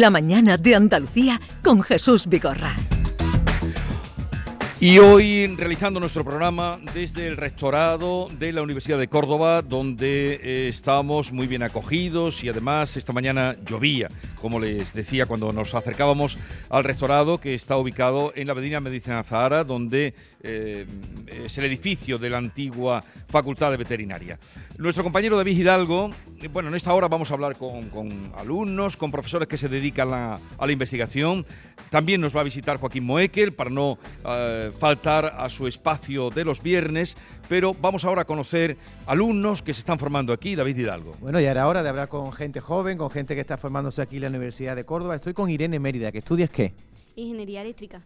La mañana de Andalucía con Jesús Vigorra. Y hoy realizando nuestro programa desde el rectorado de la Universidad de Córdoba, donde eh, estamos muy bien acogidos y además esta mañana llovía, como les decía cuando nos acercábamos al rectorado que está ubicado en la Avenida Medicina Zahara, donde eh, es el edificio de la antigua Facultad de Veterinaria. Nuestro compañero David Hidalgo, eh, bueno, en esta hora vamos a hablar con, alumnos, con profesores que se dedican a, la investigación. También nos va a visitar Joaquín Moekel para no eh, faltar a su espacio de los viernes, pero vamos ahora a conocer alumnos que se están formando aquí, David Hidalgo. Bueno, y ahora hora de hablar con gente joven, con gente que está formándose aquí en la Universidad de Córdoba. Estoy con Irene Mérida, que estudias qué? Ingeniería eléctrica.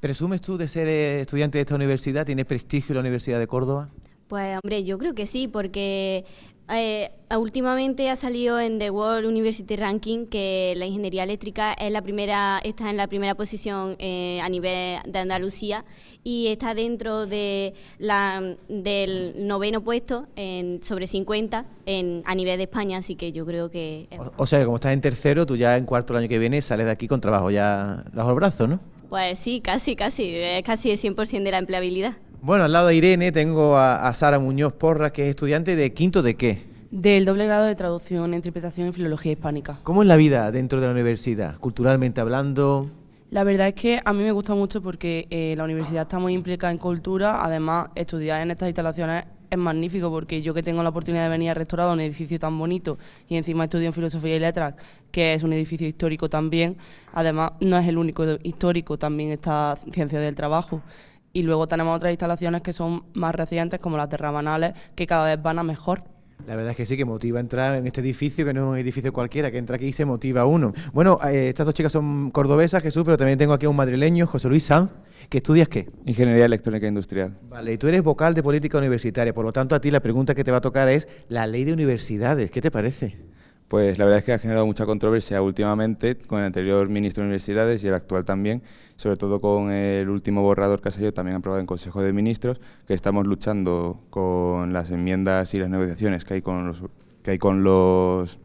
¿Presumes tú de ser eh, estudiante de esta universidad? ¿Tienes prestigio en la Universidad de Córdoba? Pues hombre, yo creo que sí, porque eh, últimamente ha salido en The World University Ranking que la ingeniería eléctrica es la primera, está en la primera posición eh, a nivel de Andalucía y está dentro de la, del noveno puesto en, sobre 50 en, a nivel de España, así que yo creo que... O, o sea, como estás en tercero, tú ya en cuarto el año que viene sales de aquí con trabajo ya bajo el brazo, ¿no? Pues sí, casi, casi, es casi el 100% de la empleabilidad. Bueno, al lado de Irene tengo a, Sara Muñoz Porra, que es estudiante de quinto de qué? Del doble grado de traducción, interpretación y filología hispánica. ¿Cómo es la vida dentro de la universidad, culturalmente hablando? La verdad es que a mí me gusta mucho porque eh, la universidad está muy implicada en cultura, además estudiar en estas instalaciones es magnífico porque yo que tengo la oportunidad de venir a restaurar un edificio tan bonito y encima estudio en filosofía y letras, que es un edificio histórico también, además no es el único histórico, también está ciencia del trabajo. Y luego tenemos otras instalaciones que son más recientes, como las de Rabanales, que cada vez van a mejor. La verdad es que sí, que motiva entrar en este edificio, que no es un edificio cualquiera, que entra aquí y se motiva uno. Bueno, eh, estas dos chicas son cordobesas, Jesús, pero también tengo aquí a un madrileño, José Luis Sanz, que estudias qué? Ingeniería electrónica industrial. Vale, y tú eres vocal de política universitaria, por lo tanto a ti la pregunta que te va a tocar es la ley de universidades, ¿qué te parece? Pues la verdad es que ha generado mucha controversia últimamente con el anterior ministro de Universidades y el actual también, sobre todo con el último borrador que ha salido también aprobado en Consejo de Ministros, que estamos luchando con las enmiendas y las negociaciones que hay con los, que hay con los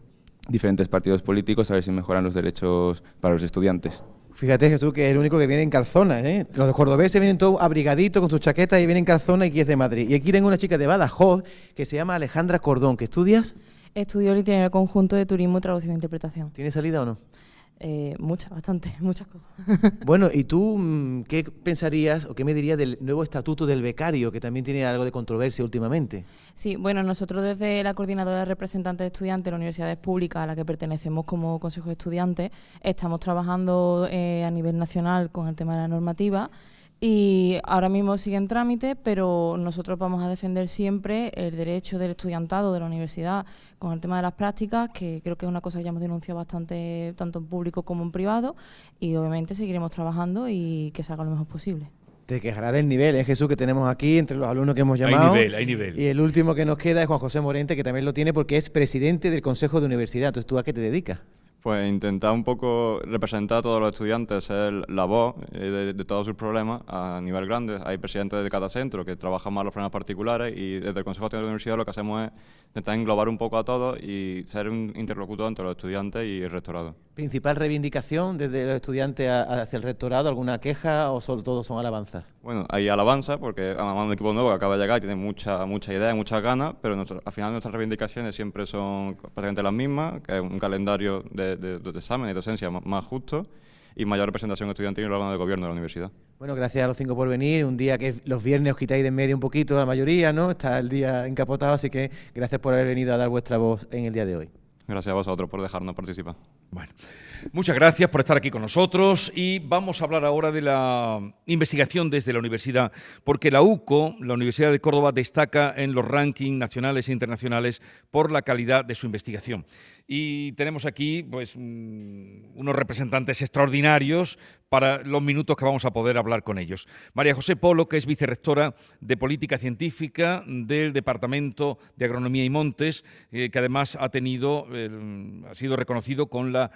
diferentes partidos políticos a ver si mejoran los derechos para los estudiantes. Fíjate, Jesús, que es el único que viene en calzona. ¿eh? Los cordobeses vienen todos abrigaditos con sus chaquetas y vienen en calzona y aquí es de Madrid. Y aquí tengo una chica de Badajoz que se llama Alejandra Cordón, que estudias Estudio el itinerario conjunto de turismo, traducción e interpretación. ¿Tiene salida o no? Eh, muchas, bastante, muchas cosas. bueno, ¿y tú mm, qué pensarías o qué me dirías del nuevo estatuto del becario, que también tiene algo de controversia últimamente? Sí, bueno, nosotros desde la Coordinadora de Representantes de Estudiantes de la Universidades Públicas, a la que pertenecemos como Consejo de Estudiantes, estamos trabajando eh, a nivel nacional con el tema de la normativa y ahora mismo sigue en trámite, pero nosotros vamos a defender siempre el derecho del estudiantado de la universidad con el tema de las prácticas, que creo que es una cosa que ya hemos denunciado bastante, tanto en público como en privado, y obviamente seguiremos trabajando y que salga lo mejor posible. Te quejará del nivel, ¿eh, Jesús, que tenemos aquí entre los alumnos que hemos llamado. Hay nivel, hay nivel. Y el último que nos queda es Juan José Morente, que también lo tiene porque es presidente del Consejo de Universidad. Entonces, ¿tú a qué te dedicas? Pues intentar un poco representar a todos los estudiantes, ser la voz eh, de, todos sus problemas a nivel grande. Hay presidentes de cada centro que trabajan más los problemas particulares y desde el Consejo de la Universidad lo que hacemos es intentar englobar un poco a todos y ser un interlocutor entre los estudiantes y el rectorado. ¿Principal reivindicación desde los estudiantes hacia el rectorado? ¿Alguna queja o solo todos son alabanzas? Bueno, hay alabanzas porque es un equipo nuevo que acaba de llegar y tiene mucha, mucha idea, muchas ganas, pero al final nuestras reivindicaciones siempre son prácticamente las mismas, que es un calendario de de, examen y docencia más, justo y mayor representación estudiantil en el órgano de gobierno de la universidad. Bueno, gracias a los cinco por venir. Un día que los viernes os quitáis de en medio un poquito la mayoría, ¿no? Está el día encapotado, así que gracias por haber venido a dar vuestra voz en el día de hoy. Gracias a vosotros por dejarnos participar. Bueno, muchas gracias por estar aquí con nosotros y vamos a hablar ahora de la investigación desde la universidad, porque la UCO, la Universidad de Córdoba, destaca en los rankings nacionales e internacionales por la calidad de su investigación y tenemos aquí pues, mm, unos representantes extraordinarios para los minutos que vamos a poder hablar con ellos. María José Polo, que es vicerrectora de Política Científica del Departamento de Agronomía y Montes, eh, que además ha, tenido, ha sido reconocido con la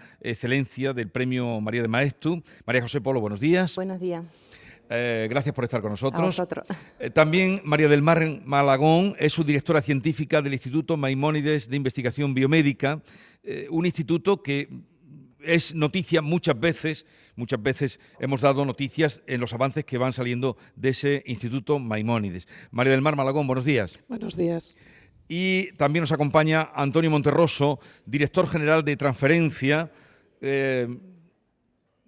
excelencia del Premio María de Maestu. María José Polo, buenos días. Buenos días. Eh, gracias por estar con nosotros. A eh, también María del Mar Malagón es subdirectora científica del Instituto Maimónides de Investigación Biomédica, eh, un instituto que es noticia muchas veces, muchas veces hemos dado noticias en los avances que van saliendo de ese Instituto Maimónides. María del Mar Malagón, buenos días. Buenos días. Y también nos acompaña Antonio Monterroso, director general de transferencia. Eh,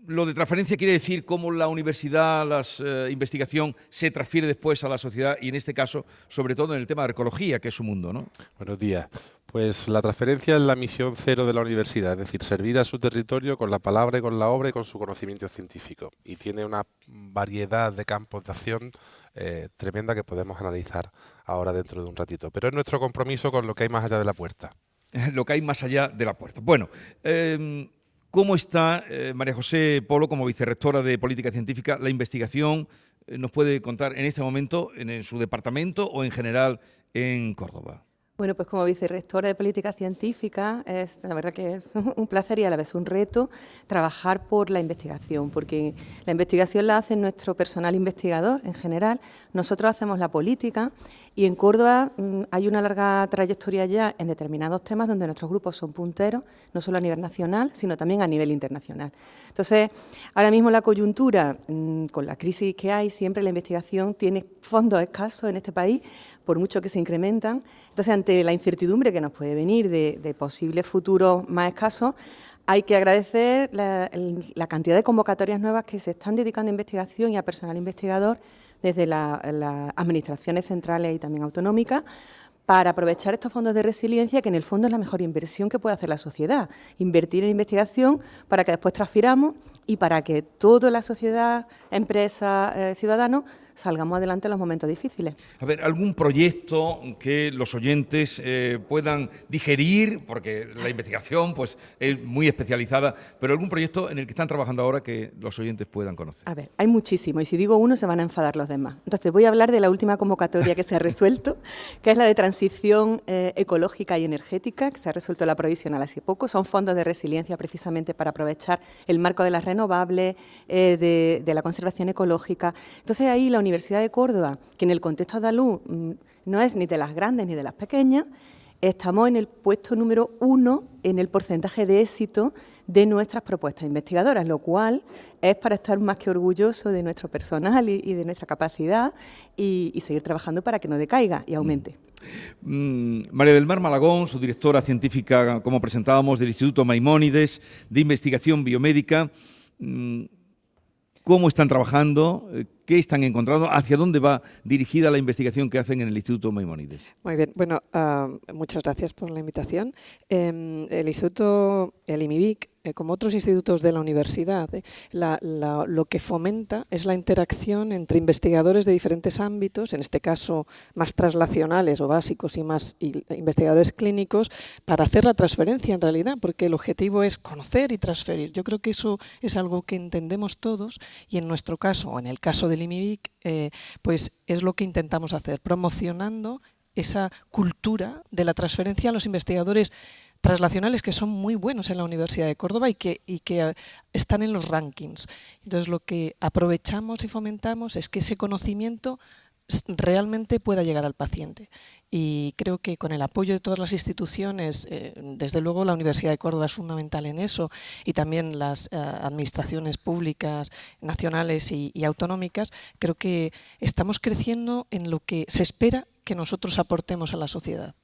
lo de transferencia quiere decir cómo la universidad, la eh, investigación se transfiere después a la sociedad y en este caso, sobre todo en el tema de ecología, que es su mundo, ¿no? Buenos días. Pues la transferencia es la misión cero de la universidad, es decir, servir a su territorio con la palabra y con la obra y con su conocimiento científico. Y tiene una variedad de campos de acción eh, tremenda que podemos analizar ahora dentro de un ratito. Pero es nuestro compromiso con lo que hay más allá de la puerta. lo que hay más allá de la puerta. Bueno, em, ¿cómo está eh, María José Polo como vicerrectora de Política Científica la investigación? Eh, ¿Nos puede contar en este momento en su departamento o en general en Córdoba? Bueno, pues como vicerrectora de Política Científica, es, la verdad que es un placer y a la vez un reto trabajar por la investigación, porque la investigación la hace nuestro personal investigador en general, nosotros hacemos la política y en Córdoba mm, hay una larga trayectoria ya en determinados temas donde nuestros grupos son punteros, no solo a nivel nacional, sino también a nivel internacional. Entonces, ahora mismo la coyuntura, mm, con la crisis que hay, siempre la investigación tiene fondos escasos en este país, por mucho que se incrementan. Entonces, ante la incertidumbre que nos puede venir de, posibles futuros más escasos, hay que agradecer la, cantidad de convocatorias nuevas que se están dedicando a investigación y a personal investigador desde las administraciones centrales y también autonómicas para aprovechar estos fondos de resiliencia, que en el fondo es la mejor inversión que puede hacer la sociedad. Invertir en investigación para que después transfiramos y para que toda la sociedad, empresas, eh, ciudadanos salgamos adelante en los momentos difíciles. A ver, algún proyecto que los oyentes eh, puedan digerir, porque la investigación pues, es muy especializada, pero algún proyecto en el que están trabajando ahora que los oyentes puedan conocer. A ver, hay muchísimo, y si digo uno se van a enfadar los demás. Entonces voy a hablar de la última convocatoria que se ha resuelto, que es la de transición eh, ecológica y energética, que se ha resuelto la provisional hace poco. Son fondos de resiliencia precisamente para aprovechar el marco de las renovables, eh, de, de la conservación ecológica. Entonces ahí la Universidad de Córdoba, que en el contexto andaluz mm, no es ni de las grandes ni de las pequeñas, estamos en el puesto número uno en el porcentaje de éxito de nuestras propuestas investigadoras, lo cual es para estar más que orgulloso de nuestro personal y, de nuestra capacidad y, seguir trabajando para que no decaiga y aumente. Mm, María del Mar Malagón, su directora científica, como presentábamos, del Instituto Maimónides de Investigación Biomédica. Mm, ¿Cómo están trabajando? ¿Qué están encontrando? ¿Hacia dónde va dirigida la investigación que hacen en el Instituto Maimónides? Muy bien, bueno, ah, muchas gracias por la invitación. Em, el Instituto, el IMIBIC, eh, como otros institutos de la universidad, eh, lo que fomenta es la interacción entre investigadores de diferentes ámbitos, en este caso más traslacionales o básicos y más investigadores clínicos, para hacer la transferencia en realidad, porque el objetivo es conocer y transferir. Yo creo que eso es algo que entendemos todos y en nuestro caso, o en el caso del IMIBIC, eh, pues es lo que intentamos hacer, promocionando esa cultura de la transferencia a los investigadores traslacionales que son muy buenos en la Universidad de Córdoba y que, y que eh, están en los rankings. Entonces lo que aprovechamos y fomentamos es que ese conocimiento realmente pueda llegar al paciente. Y creo que con el apoyo de todas las instituciones, eh, desde luego la Universidad de Córdoba es fundamental en eso, y también las eh, administraciones públicas, nacionales y, y autonómicas, creo que estamos creciendo en lo que se espera que nosotros aportemos a la sociedad.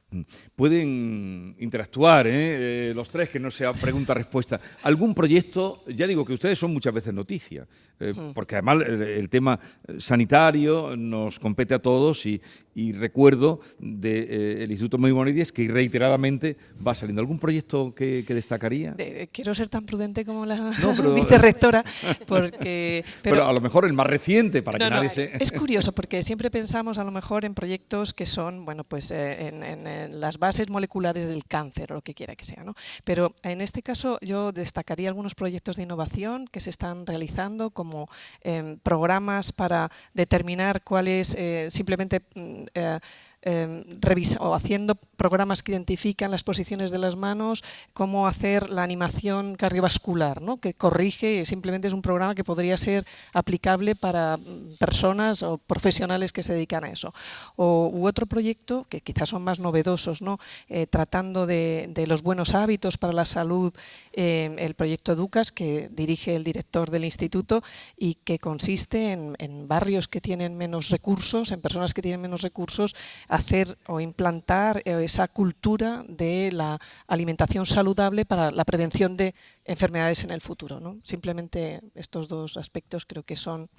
Pueden interactuar ¿eh? los tres, que no sea pregunta-respuesta. ¿Algún proyecto? Ya digo que ustedes son muchas veces noticia, eh, mm. porque además el, tema sanitario nos compete a todos y, recuerdo del de, eh, Instituto Maimonides que reiteradamente va saliendo. ¿Algún proyecto que, destacaría? quiero ser tan prudente como la vicerrectora, porque... Pero, a lo mejor el más reciente, para que nadie se... Es curioso, porque siempre pensamos a lo mejor en proyectos que son, bueno, pues en las bases moleculares del cáncer o lo que quiera que sea. ¿no? Pero en este caso yo destacaría algunos proyectos de innovación que se están realizando como em, programas para determinar cuáles, eh, simplemente mm, eh, o haciendo programas que identifican las posiciones de las manos, cómo hacer la animación cardiovascular, que corrige, simplemente es un programa que podría ser aplicable para mm, personas o profesionales que se dedican a eso. O, otro proyecto que quizás son más novedosos, ¿no? Eh, tratando de, los buenos hábitos para la salud, eh, el proyecto Educas, que dirige el director del instituto y que consiste en barrios que tienen menos recursos, en personas que tienen menos recursos, hacer o implantar eh, esa cultura de la alimentación saludable para la prevención de enfermedades en el futuro. ¿no? Simplemente estos dos aspectos creo que son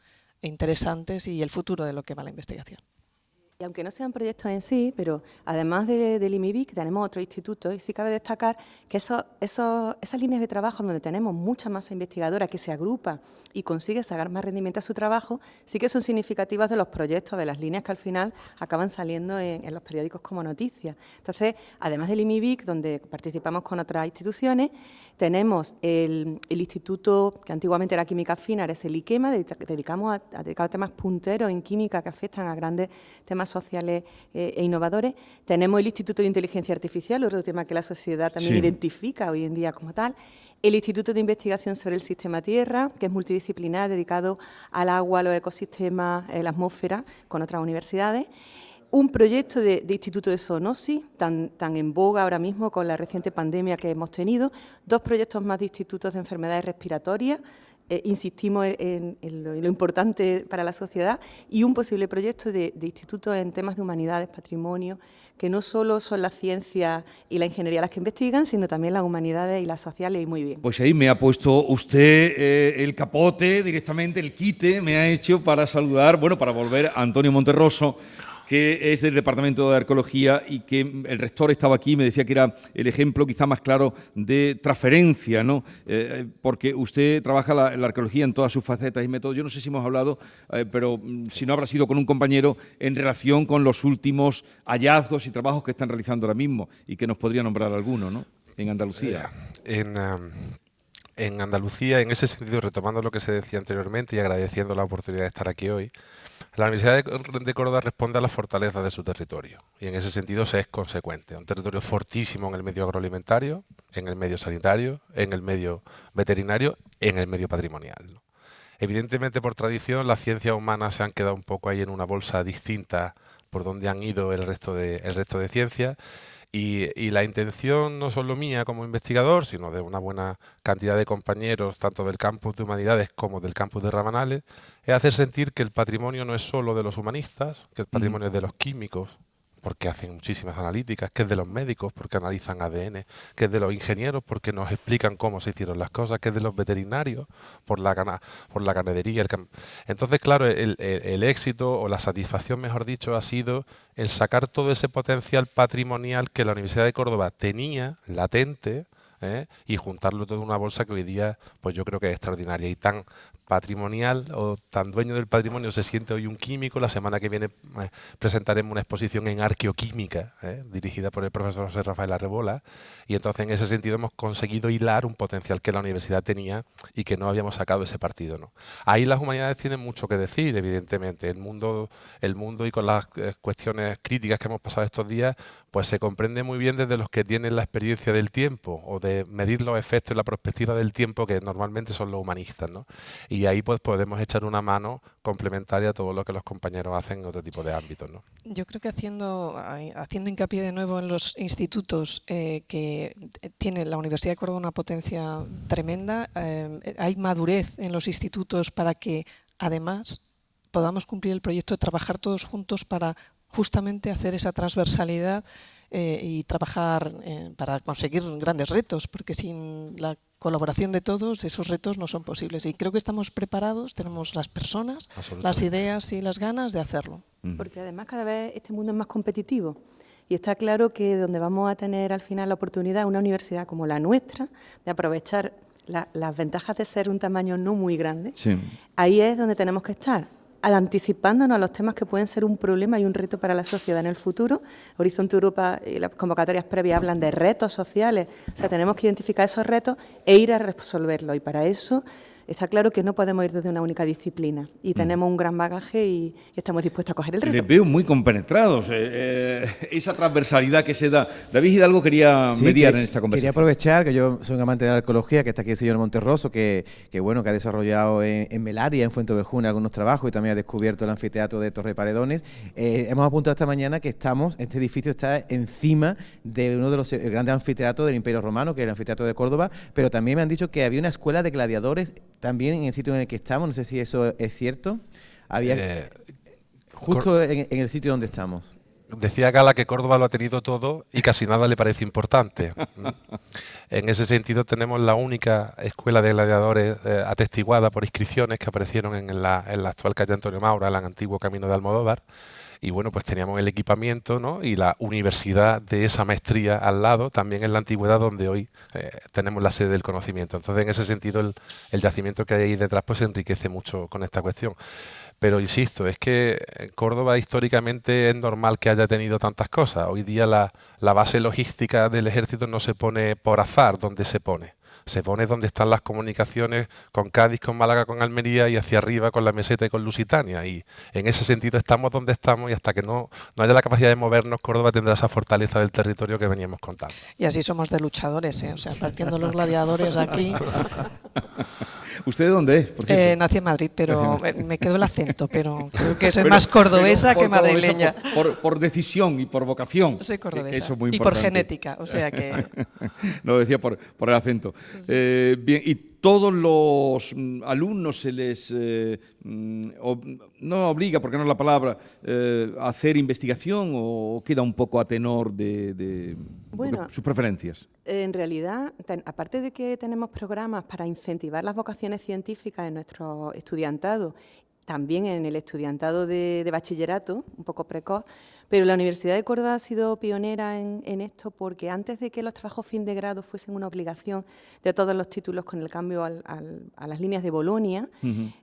interesantes y el futuro de lo que va la investigación. Y aunque no sean proyectos en sí, pero además de- del IMIBIC tenemos otro instituto y sí cabe destacar que esas líneas de trabajo donde tenemos mucha masa investigadora que se agrupa y consigue sacar más rendimiento a su trabajo, sí que son significativas de los proyectos, de las líneas que al final acaban saliendo en, en los periódicos como noticias. Entonces, además del IMIBIC, donde participamos con otras instituciones, tenemos el, el instituto que antiguamente era Química Fina, es el IQUEMA, dedica- dedicamos a, dedicado a temas punteros en química que afectan a grandes temas sociales eh, e innovadores. Tenemos el Instituto de Inteligencia Artificial, otro tema que la sociedad también Sí. identifica hoy en día como tal. El Instituto de Investigación sobre el Sistema Tierra, que es multidisciplinar, dedicado al agua, a los ecosistemas, eh, la atmósfera, con otras universidades. Un proyecto de, de Instituto de Zoonosis, tan, tan en boga ahora mismo con la reciente pandemia que hemos tenido. Dos proyectos más de institutos de enfermedades respiratorias. eh, insistimos en, lo importante para la sociedad. Y un posible proyecto de, de institutos en temas de humanidades, patrimonio, que no solo son las ciencias y la ingeniería las que investigan, sino también las humanidades y las sociales, y muy bien. Pues ahí me ha puesto usted eh, el capote directamente, el quite, me ha hecho para saludar, bueno, para volver a Antonio Monterroso, que es del Departamento de Arqueología y que el rector estaba aquí y me decía que era el ejemplo quizá más claro de transferencia, ¿no? Eh, porque usted trabaja la, arqueología en todas sus facetas y métodos. Yo no sé si hemos hablado, eh, pero mm, si no habrá sido con un compañero en relación con los últimos hallazgos y trabajos que están realizando ahora mismo y que nos podría nombrar alguno, ¿no? En Andalucía. em, en Andalucía, en ese sentido, retomando lo que se decía anteriormente y agradeciendo la oportunidad de estar aquí hoy, la Universidad de, Córdoba responde a las fortalezas de su territorio y en ese sentido se es consecuente. Un territorio fortísimo en el medio agroalimentario, en el medio sanitario, en el medio veterinario, en el medio patrimonial. Evidentemente, por tradición, las ciencias humanas se han quedado un poco ahí en una bolsa distinta por donde han ido el resto de, el resto de ciencias. Y, y la intención no solo mía como investigador, sino de una buena cantidad de compañeros, tanto del campus de humanidades como del campus de Rabanales, es hacer sentir que el patrimonio no es solo de los humanistas, que el patrimonio es de los químicos, porque hacen muchísimas analíticas, que es de los médicos, porque analizan ADN, que es de los ingenieros, porque nos explican cómo se hicieron las cosas, que es de los veterinarios, por la, gana, por la ganadería. Entonces, claro, el, el- el éxito o la satisfacción, mejor dicho, ha sido el sacar todo ese potencial patrimonial que la Universidad de Córdoba tenía latente, ¿eh? y juntarlo todo en una bolsa que hoy día pues yo creo que es extraordinaria y tan patrimonial o tan dueño del patrimonio se siente hoy un químico. La semana que viene eh, presentaremos una exposición en arqueoquímica ¿eh? dirigida por el profesor José Rafael Arrebola y entonces en ese sentido hemos conseguido hilar un potencial que la universidad tenía y que no habíamos sacado ese partido. ¿no? Ahí las humanidades tienen mucho que decir, evidentemente. El mundo, el mundo y con las eh, cuestiones críticas que hemos pasado estos días, pues se comprende muy bien desde los que tienen la experiencia del tiempo o de medir los efectos y la perspectiva del tiempo que normalmente son los humanistas. ¿no? Y ahí pues podemos echar una mano complementaria a todo lo que los compañeros hacen en otro tipo de ámbitos. ¿no? Yo creo que haciendo, haciendo hincapié de nuevo en los institutos eh, que tiene la Universidad de Córdoba una potencia tremenda, eh, hay madurez en los institutos para que además podamos cumplir el proyecto de trabajar todos juntos para justamente hacer esa transversalidad eh, y trabajar eh, para conseguir grandes retos, porque sin la colaboración de todos esos retos no son posibles. Y creo que estamos preparados, tenemos las personas, las ideas y las ganas de hacerlo. Porque además cada vez este mundo es más competitivo. Y está claro que donde vamos a tener al final la oportunidad, una universidad como la nuestra, de aprovechar la- las ventajas de ser un tamaño no muy grande, Sí. ahí es donde tenemos que estar, anticipándonos a los temas que pueden ser un problema y un reto para la sociedad en el futuro. Horizonte Europa y las convocatorias previas hablan de retos sociales, o sea, tenemos que identificar esos retos e ir a resolverlos. Y para eso está claro que no podemos ir desde una única disciplina y Mm. tenemos un gran bagaje y, y estamos dispuestos a coger el reto. Les veo muy compenetrados. eh, eh, esa transversalidad que se da. David Hidalgo quería Sí, mediar que- en esta Quería conversación. aprovechar que yo soy un amante de la arqueología, que está aquí el señor Monterroso, que, que bueno, que ha desarrollado en, en Melaria, en Fuentevejuna, algunos trabajos y también ha descubierto el anfiteatro de Torre Paredones. Eh, hemos apuntado esta mañana que estamos, este edificio está encima de uno de los grandes anfiteatros del Imperio Romano, que es el anfiteatro de Córdoba, pero también me han dicho que había una escuela de gladiadores también en el sitio en el que estamos, no sé si eso es cierto. Había Eh, justo en, en el sitio donde estamos. Decía Gala que Córdoba lo ha tenido todo y casi nada le parece importante. En ese sentido tenemos la única escuela de gladiadores eh, atestiguada por inscripciones que aparecieron en la, en la actual calle Antonio Maura, en el antiguo camino de Almodóvar. Y bueno, pues teníamos el equipamiento ¿no? y la universidad de esa maestría al lado, también en la antigüedad donde hoy eh, tenemos la sede del conocimiento. Entonces, en ese sentido, el, el yacimiento que hay ahí detrás pues enriquece mucho con esta cuestión. Pero insisto, es que en Córdoba históricamente es normal que haya tenido tantas cosas. Hoy día la, la base logística del ejército no se pone por azar donde se pone. Se pone donde están las comunicaciones con Cádiz, con Málaga, con Almería y hacia arriba con la meseta y con Lusitania. Y en ese sentido estamos donde estamos y hasta que no, no haya la capacidad de movernos, Córdoba tendrá esa fortaleza del territorio que veníamos contando. Y así somos de luchadores, ¿eh? o sea, partiendo los gladiadores aquí. ¿Usted de dónde es? por? Eh, nací en Madrid, pero me- quedó el acento, pero creo que soy Pero- más cordobesa que madrileña. Por, decisión y por vocación. Soy cordobesa. Eso es muy Y por genética, o sea que- Lo decía por, por el acento. Eh, bien, y todos los mm, alumnos se les eh, mm, no obliga, porque no es la palabra, eh, a hacer investigación o queda un poco a tenor de, de- Bueno. sus preferencias. En realidad, ten- aparte de que tenemos programas para incentivar las vocaciones científicas en nuestro estudiantado, también en el estudiantado de, de bachillerato, un poco precoz, pero la Universidad de Córdoba ha sido pionera en, en esto porque antes de que los trabajos fin de grado fuesen una obligación de todos los títulos con el cambio al- al- a las líneas de Bolonia,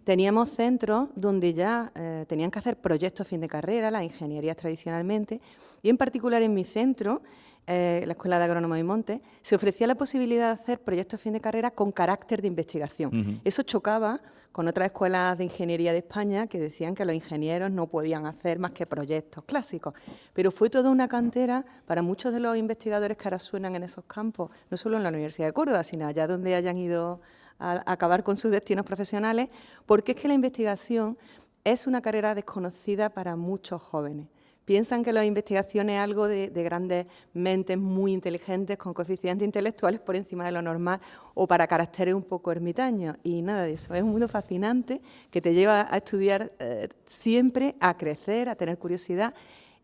Teníamos centros donde ya eh, tenían que hacer proyectos fin de carrera, las ingenierías tradicionalmente, y en particular en mi centro, eh, la Escuela de Agrónomos y Montes, se ofrecía la posibilidad de hacer proyectos fin de carrera con carácter de investigación. Eso chocaba con otras escuelas de ingeniería de España que decían que los ingenieros no podían hacer más que proyectos clásicos. Pero fue toda una cantera para muchos de los investigadores que ahora suenan en esos campos, no solo en la Universidad de Córdoba, sino allá donde hayan ido a acabar con sus destinos profesionales, porque es que la investigación es una carrera desconocida para muchos jóvenes. Piensan que la investigación es algo de, de grandes mentes muy inteligentes con coeficientes intelectuales por encima de lo normal o para caracteres un poco ermitaños. Y nada de eso. Es un mundo fascinante que te lleva a estudiar eh, siempre, a crecer, a tener curiosidad.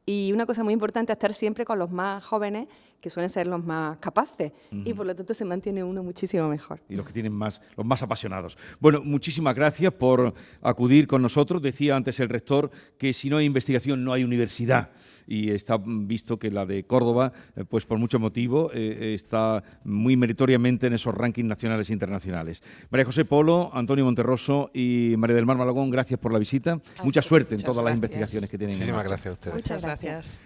Y una cosa muy importante, estar siempre con los más jóvenes, que suelen ser los más capaces. Y por lo tanto se mantiene uno muchísimo mejor. y los que tienen más, los más apasionados. Bueno, muchísimas gracias por acudir con nosotros. Decía antes el rector que si no hay investigación no hay universidad. Y está visto que la de Córdoba, eh, pues por mucho motivo, eh, está muy meritoriamente en esos rankings nacionales e internacionales. María José Polo, Antonio Monterroso y María del Mar Malagón, gracias por la visita. Mucha suerte en todas las investigaciones que tienen. en Muchísimas gracias a ustedes. Muchas gracias.